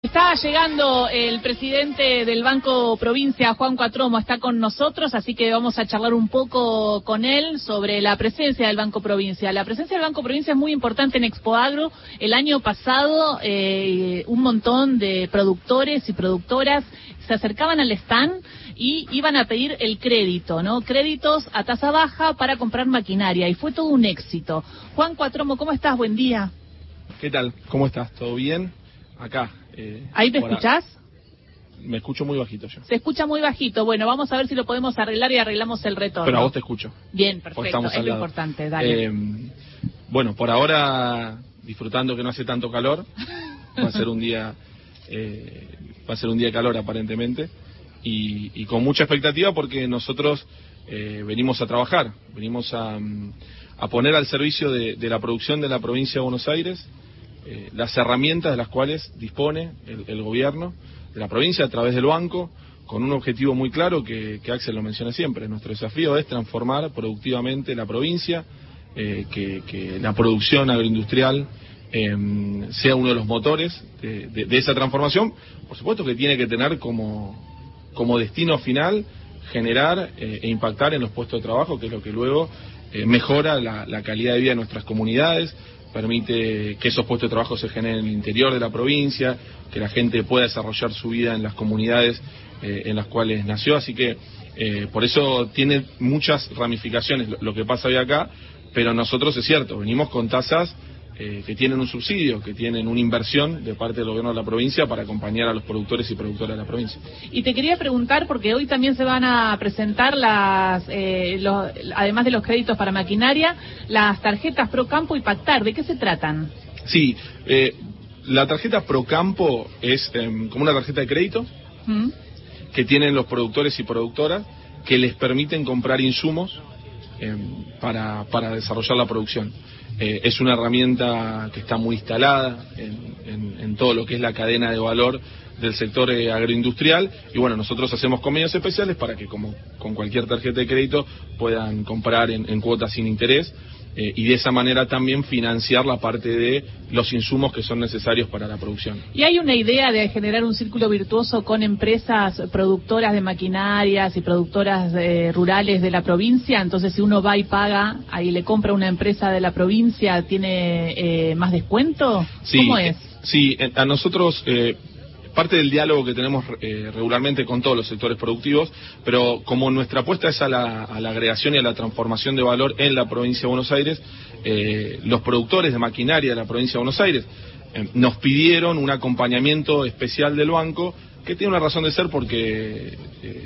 Está llegando el presidente del Banco Provincia, Juan Cuatromo, está con nosotros, así que vamos a charlar un poco con él sobre la presencia del Banco Provincia. La presencia del Banco Provincia es muy importante en Expo Agro. El año pasado eh, un montón de productores y productoras se acercaban al stand y iban a pedir el crédito, ¿no? Créditos a tasa baja para comprar maquinaria y fue todo un éxito. Juan Cuatromo, ¿cómo estás? Buen día. ¿Qué tal? ¿Cómo estás? ¿Todo bien? Acá. Eh, ¿Ahí me escuchás? Me escucho muy bajito yo. Se escucha muy bajito. Bueno, vamos a ver si lo podemos arreglar y arreglamos el retorno. Pero a vos te escucho. Bien, perfecto. Es lo importante, dale. Eh, bueno, por ahora disfrutando que no hace tanto calor. Va a ser un día, eh, va a ser un día de calor aparentemente y, con mucha expectativa porque nosotros venimos a trabajar, venimos a, poner al servicio de la producción de la provincia de Buenos Aires eh, las herramientas de las cuales dispone el, gobierno de la provincia a través del banco, con un objetivo muy claro que, Axel lo menciona siempre. Nuestro desafío es transformar productivamente la provincia, eh, que, la producción agroindustrial em, sea uno de los motores de, esa transformación. Por supuesto que tiene que tener como, como destino final generar eh, e impactar en los puestos de trabajo, que es lo que luego mejora la calidad de vida de nuestras comunidades, permite que esos puestos de trabajo se generen en el interior de la provincia, que la gente pueda desarrollar su vida en las comunidades eh, en las cuales nació, así que eh, por eso tiene muchas ramificaciones lo, que pasa hoy acá, pero nosotros es cierto, venimos con tasas eh, que tienen un subsidio, que tienen una inversión de parte del gobierno de la provincia para acompañar a los productores y productoras de la provincia. Y te quería preguntar, porque hoy también se van a presentar las, eh, además de los créditos para maquinaria, las tarjetas Procampo y Pactar. ¿De qué se tratan? Sí, eh, la tarjeta Procampo es em, como una tarjeta de crédito ¿Mm? que tienen los productores y productoras que les permiten comprar insumos em, para, para desarrollar la producción. Eh, es una herramienta que está muy instalada en, todo lo que es la cadena de valor del sector eh, agroindustrial y bueno, nosotros hacemos convenios especiales para que como con cualquier tarjeta de crédito puedan comprar en cuotas sin interés eh, y de esa manera también financiar la parte de los insumos que son necesarios para la producción. ¿Y hay una idea de generar un círculo virtuoso con empresas productoras de maquinarias y productoras eh, rurales de la provincia? Entonces, si uno va y paga, ahí le compra una empresa de la provincia, ¿tiene eh, más descuento? ¿Cómo es? Sí, a nosotros parte del diálogo que tenemos eh, regularmente con todos los sectores productivos, pero como nuestra apuesta es a la, agregación y a la transformación de valor en la provincia de Buenos Aires, eh, los productores de maquinaria de la provincia de Buenos Aires eh, nos pidieron un acompañamiento especial del banco que tiene una razón de ser porque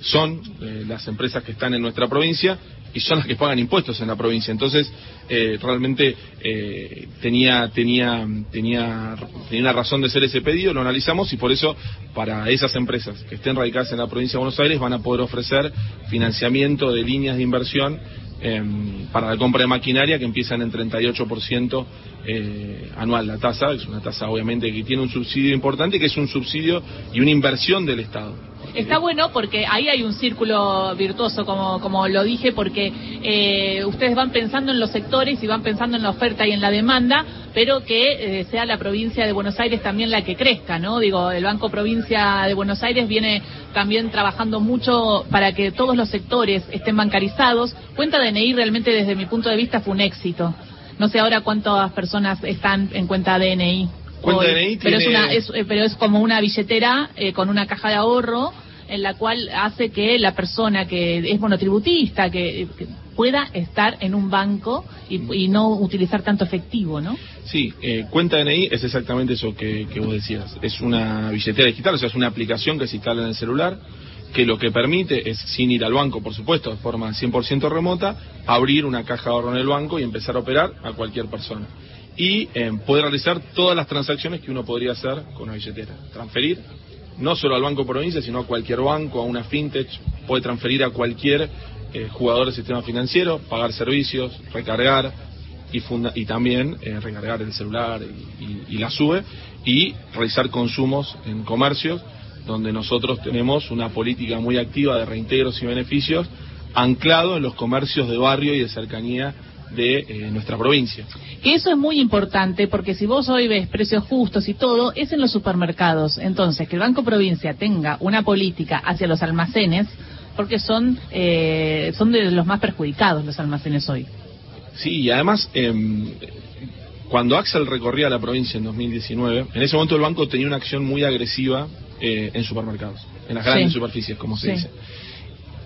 son las empresas que están en nuestra provincia y son las que pagan impuestos en la provincia. Entonces, eh, realmente eh, tenía, tenía, tenía, tenía una razón de ser ese pedido, lo analizamos y por eso para esas empresas que estén radicadas en la provincia de Buenos Aires van a poder ofrecer financiamiento de líneas de inversión em, para la compra de maquinaria que empiezan en 38% eh, anual la tasa, es una tasa obviamente que tiene un subsidio importante, que es un subsidio y una inversión del Estado. Está bueno porque ahí hay un círculo virtuoso, como, como lo dije, porque eh, ustedes van pensando en los sectores y van pensando en la oferta y en la demanda, pero que eh, sea la provincia de Buenos Aires también la que crezca, ¿no? Digo, el Banco Provincia de Buenos Aires viene también trabajando mucho para que todos los sectores estén bancarizados. Cuenta DNI realmente desde mi punto de vista fue un éxito. No sé ahora cuántas personas están en cuenta DNI. Cuenta DNI pero, es eh, pero es como una billetera con una caja de ahorro en la cual hace que la persona que es monotributista, que, pueda estar en un banco y, no utilizar tanto efectivo, ¿no? Sí, eh, cuenta DNI es exactamente eso que, vos decías. Es una billetera digital, o sea, es una aplicación que se instala en el celular que lo que permite es, sin ir al banco, por supuesto, de forma 100% remota, abrir una caja de ahorro en el banco y empezar a operar a cualquier persona. Y eh, poder realizar todas las transacciones que uno podría hacer con una billetera. Transferir, no solo al Banco Provincia, sino a cualquier banco, a una fintech, puede transferir a cualquier eh, jugador del sistema financiero, pagar servicios, recargar y, y también eh, recargar el celular y, la sube y realizar consumos en comercios donde nosotros tenemos una política muy activa de reintegros y beneficios anclado en los comercios de barrio y de cercanía de eh, nuestra provincia. Que eso es muy importante porque si vos hoy ves precios justos y todo, es en los supermercados. Entonces, que el Banco Provincia tenga una política hacia los almacenes, porque son, eh, son de los más perjudicados los almacenes hoy. Sí, y además, em, cuando Axel recorría la provincia en 2019, en ese momento el banco tenía una acción muy agresiva eh, en supermercados, en las grandes superficies, como se dice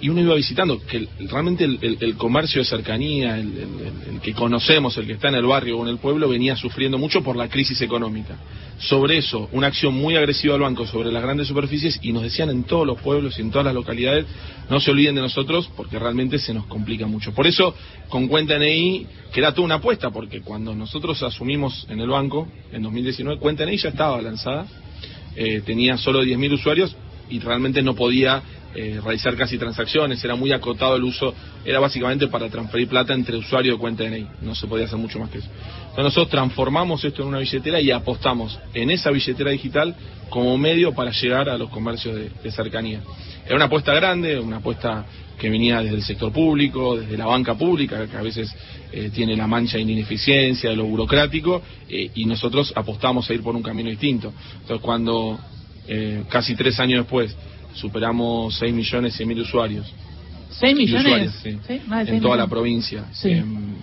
y uno iba visitando, que realmente el, comercio de cercanía, el, que conocemos, el que está en el barrio o en el pueblo, venía sufriendo mucho por la crisis económica. Sobre eso, una acción muy agresiva del banco sobre las grandes superficies y nos decían en todos los pueblos y en todas las localidades, no se olviden de nosotros porque realmente se nos complica mucho. Por eso, con cuenta NI, que era toda una apuesta, porque cuando nosotros asumimos en el banco, en 2019, cuenta NI ya estaba lanzada, eh, tenía solo 10.000 usuarios y realmente no podía eh, realizar casi transacciones, era muy acotado el uso, era básicamente para transferir plata entre usuario y cuenta DNI, no se podía hacer mucho más que eso. Entonces nosotros transformamos esto en una billetera y apostamos en esa billetera digital como medio para llegar a los comercios de, cercanía. Era una apuesta grande, una apuesta que venía desde el sector público, desde la banca pública, que a veces eh, tiene la mancha de ineficiencia, de lo burocrático, eh, y nosotros apostamos a ir por un camino distinto. Entonces cuando casi tres años después superamos 6 millones 100 mil usuarios. 6 millones sí. en toda la provincia. Em,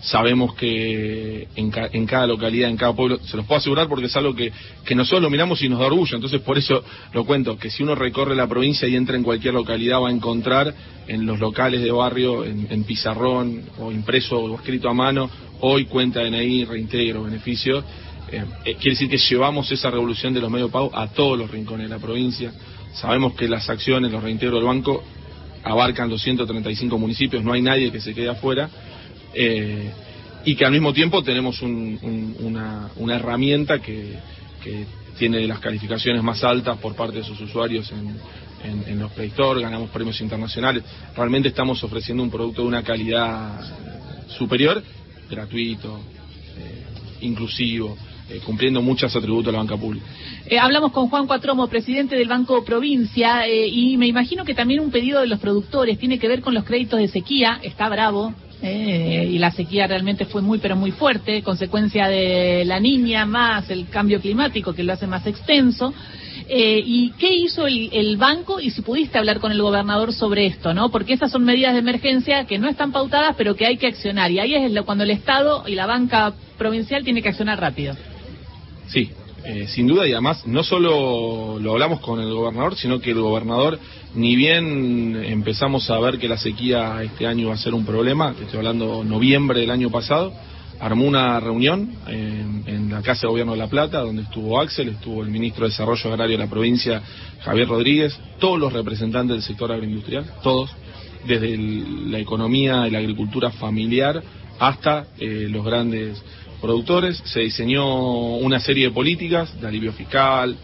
sabemos que en, en, cada localidad, en cada pueblo, se los puedo asegurar porque es algo que, que nosotros lo miramos y nos da orgullo, entonces por eso lo cuento, que si uno recorre la provincia y entra en cualquier localidad va a encontrar en los locales de barrio, en, pizarrón o impreso o escrito a mano, hoy cuenta DNI, reintegro, beneficio. Eh, eh, quiere decir que llevamos esa revolución de los medios de pago a todos los rincones de la provincia. Sabemos que las acciones, los reintegros del banco abarcan los 135 municipios, no hay nadie que se quede afuera. Eh, y que al mismo tiempo tenemos una, herramienta que, tiene las calificaciones más altas por parte de sus usuarios en, los Play Store, ganamos premios internacionales. Realmente estamos ofreciendo un producto de una calidad superior, gratuito, eh, inclusivo. Eh, cumpliendo muchos atributos de la banca pública. Eh, hablamos con Juan Cuatromo, presidente del Banco Provincia, eh, y me imagino que también un pedido de los productores tiene que ver con los créditos de sequía. Está bravo, y la sequía realmente fue muy pero muy fuerte, consecuencia de la niña más el cambio climático que lo hace más extenso. ¿Y qué hizo el, banco? Y si pudiste hablar con el gobernador sobre esto, ¿no? Porque esas son medidas de emergencia que no están pautadas, pero que hay que accionar. Y ahí es cuando el Estado y la banca provincial tiene que accionar rápido. Sí, eh, sin duda y además no solo lo hablamos con el gobernador, sino que el gobernador, ni bien empezamos a ver que la sequía este año va a ser un problema, estoy hablando noviembre del año pasado, armó una reunión en, en, la Casa de Gobierno de La Plata, donde estuvo Axel, estuvo el ministro de Desarrollo Agrario de la provincia, Javier Rodríguez, todos los representantes del sector agroindustrial, todos, desde la economía y la agricultura familiar hasta eh, los grandes productores, se diseñó una serie de políticas de alivio fiscal,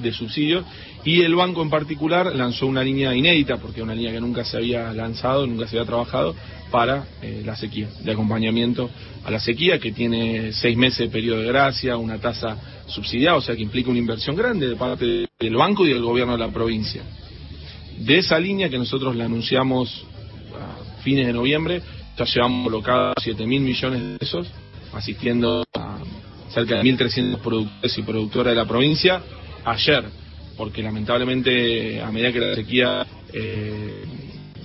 de subsidios, y el banco en particular lanzó una línea inédita, porque una línea que nunca se había lanzado, nunca se había trabajado, para eh, la sequía, de acompañamiento a la sequía, que tiene seis meses de periodo de gracia, una tasa subsidiada, o sea que implica una inversión grande de parte del banco y del gobierno de la provincia. De esa línea que nosotros la anunciamos a fines de noviembre, ya llevamos colocados 7 mil millones de pesos asistiendo a cerca de 1.300 productores y productoras de la provincia ayer, porque lamentablemente a medida que la sequía eh,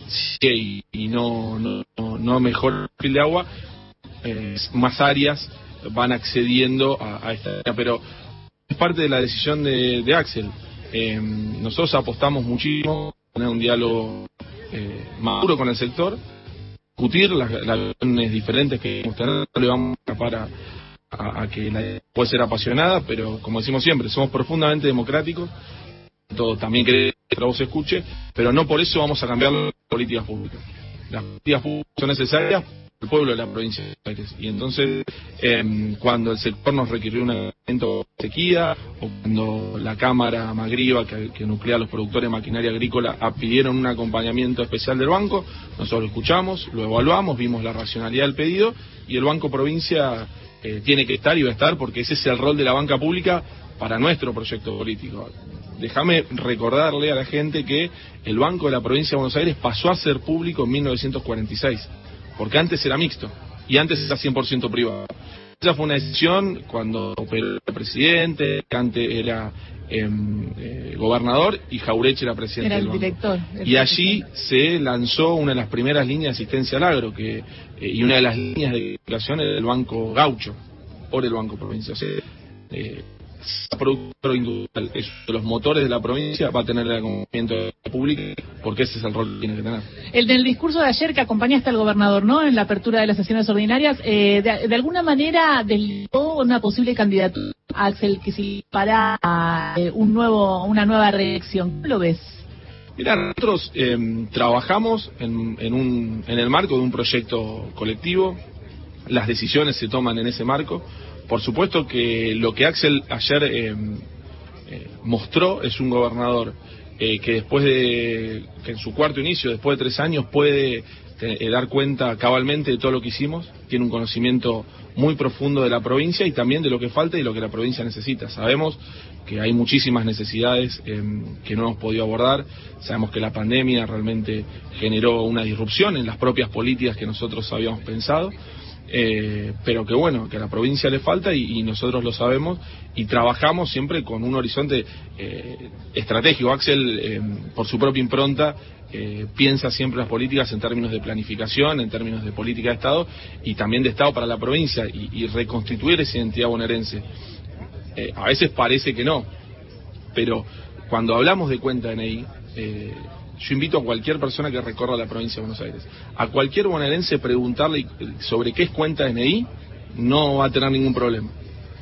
sigue y, no, no, no, mejora el perfil de agua, eh, más áreas van accediendo a, esta área, pero es parte de la decisión de, Axel. Eh, nosotros apostamos muchísimo a tener un diálogo eh, maduro con el sector discutir las, las diferentes que tener, no le vamos a escapar a, que la puede ser apasionada, pero como decimos siempre, somos profundamente democráticos, todo también queremos que la voz se escuche, pero no por eso vamos a cambiar las políticas públicas. Las políticas públicas son necesarias el pueblo de la provincia de Buenos Aires. Y entonces, em, cuando el sector nos requirió un evento de sequía, o cuando la Cámara Magriva, que, nuclea a los productores de maquinaria agrícola, pidieron un acompañamiento especial del banco, nosotros lo escuchamos, lo evaluamos, vimos la racionalidad del pedido, y el Banco Provincia eh, tiene que estar y va a estar, porque ese es el rol de la banca pública para nuestro proyecto político. Déjame recordarle a la gente que el Banco de la Provincia de Buenos Aires pasó a ser público en 1946 porque antes era mixto y antes era 100% privado. Esa fue una decisión cuando operó el presidente, antes era em, eh, gobernador y Jaureche era presidente Era el del banco. director. el Y allí se lanzó una de las primeras líneas de asistencia al agro que, eh, y una de las líneas de educación era el Banco Gaucho, por el Banco Provincia. Productor industrial es uno de los motores de la provincia, va a tener el acompañamiento pública, porque ese es el rol que tiene que tener. El del discurso de ayer que acompañaste al gobernador, ¿no? En la apertura de las sesiones ordinarias, eh, de, de alguna manera deslizó una posible candidatura a Axel Kicillof para eh, un nuevo, una nueva reelección. ¿Cómo lo ves? Mira, nosotros eh, trabajamos en, en, un, en el marco de un proyecto colectivo, las decisiones se toman en ese marco. Por supuesto que lo que Axel ayer eh, eh, mostró es un gobernador eh, que después de, que en su cuarto inicio, después de tres años, puede eh, dar cuenta cabalmente de todo lo que hicimos, tiene un conocimiento muy profundo de la provincia y también de lo que falta y lo que la provincia necesita. Sabemos que hay muchísimas necesidades que no hemos podido abordar, sabemos que la pandemia realmente generó una disrupción en las propias políticas que nosotros habíamos pensado. Eh, pero que bueno, que a la provincia le falta y, nosotros lo sabemos y trabajamos siempre con un horizonte eh, estratégico. Axel, eh, por su propia impronta, eh, piensa siempre las políticas en términos de planificación, en términos de política de Estado y también de Estado para la provincia y, reconstituir esa identidad bonaerense. Eh, a veces parece que no, pero cuando hablamos de cuenta eh, yo invito a cualquier persona que recorra la provincia de Buenos Aires, a cualquier bonaerense preguntarle sobre qué es cuenta DNI, no va a tener ningún problema,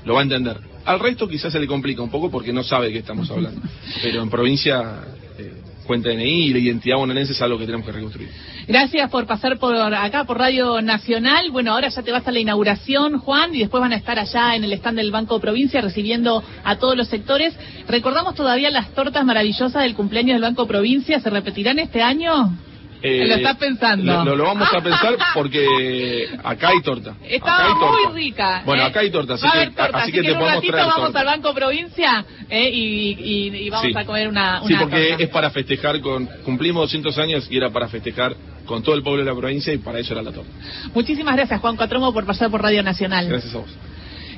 lo va a entender. Al resto quizás se le complica un poco porque no sabe de qué estamos hablando, pero en provincia eh, cuenta DNI y la identidad bonaerense es algo que tenemos que reconstruir. Gracias por pasar por acá, por Radio Nacional. Bueno, ahora ya te vas a la inauguración, Juan, y después van a estar allá en el stand del Banco Provincia recibiendo a todos los sectores. Recordamos todavía las tortas maravillosas del cumpleaños del Banco Provincia. ¿Se repetirán este año? Eh, Lo estás pensando. Lo, lo- lo vamos a pensar porque acá hay torta. acá Estaba hay torta. muy rica. Bueno, ¿eh? acá hay torta, así Va a que, haber torta, así que en te un podemos ratito traer vamos torta. al Banco Provincia ¿eh? y, y- y vamos Sí. a comer una, Sí, una porque torta. es para festejar con. Cumplimos 200 años y era para festejar con todo el pueblo de la provincia y para eso era la torta. Muchísimas gracias, Juan Cuatromo, por pasar por Radio Nacional. Gracias a vos.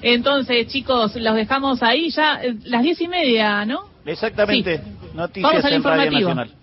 Entonces, chicos, los dejamos ahí ya, eh, las diez y media, ¿no? Exactamente. Sí. Noticias Vamos al en Radio informativo. Nacional.